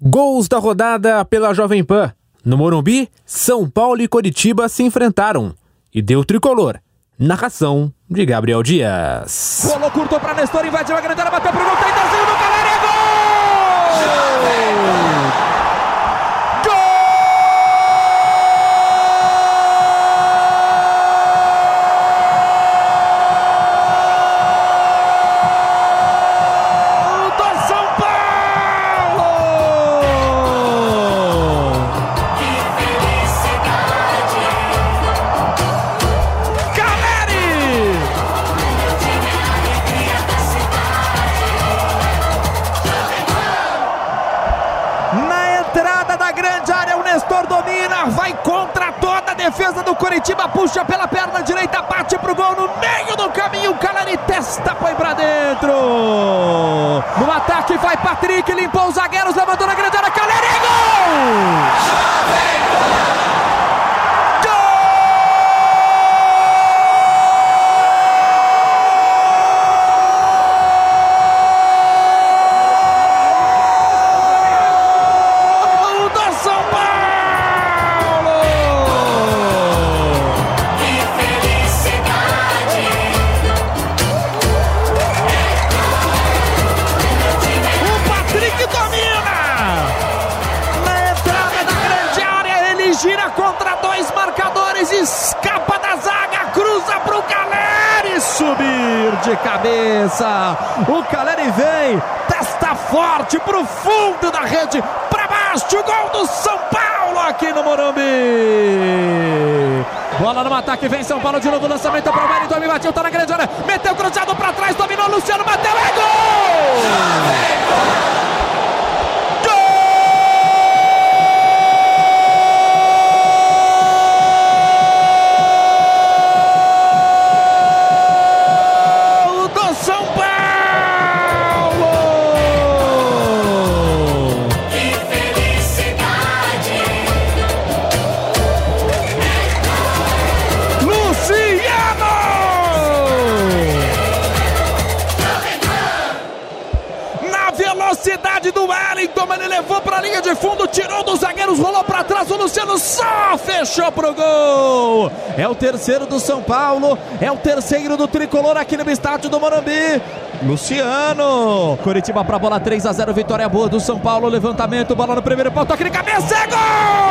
Gols da rodada pela Jovem Pan. No Morumbi, São Paulo e Coritiba se enfrentaram. E deu tricolor. Narração de Gabriel Dias. Curto para Nestor, invadiu a grande área, bateu pro gol, Caleri, vai contra toda a defesa do Curitiba, puxa pela perna direita, bate pro gol no meio do caminho, Calani testa, põe pra dentro. No ataque vai Patrick, limpou os zagueiros, levantou na grande contra dois marcadores, escapa da zaga, cruza pro Caleri subir de cabeça. O Caleri vem, testa forte pro fundo da rede, para baixo, o gol do São Paulo aqui no Morumbi. Bola no ataque, vem São Paulo de novo, lançamento para o Wellington, bateu, tá na grande área, meteu cruzado para trás, dominou Luciano, bateu, é gol! Velocidade do Wellington, ele levou para a linha de fundo, tirou dos zagueiros, rolou para trás, o Luciano só fechou pro gol. É o terceiro do São Paulo, é o terceiro do Tricolor aqui no estádio do Morumbi. Luciano, Curitiba para bola 3 a 0, vitória boa do São Paulo, levantamento, bola no primeiro pau, toque de cabeça, é gol!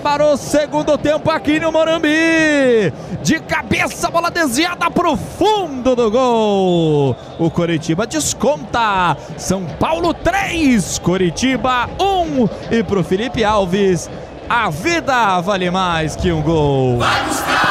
Acabar o segundo tempo aqui no Morumbi. De cabeça, bola desviada para o fundo do gol. O Coritiba desconta. São Paulo 3, Coritiba 1. E para o Felipe Alves, a vida vale mais que um gol. Vai buscar!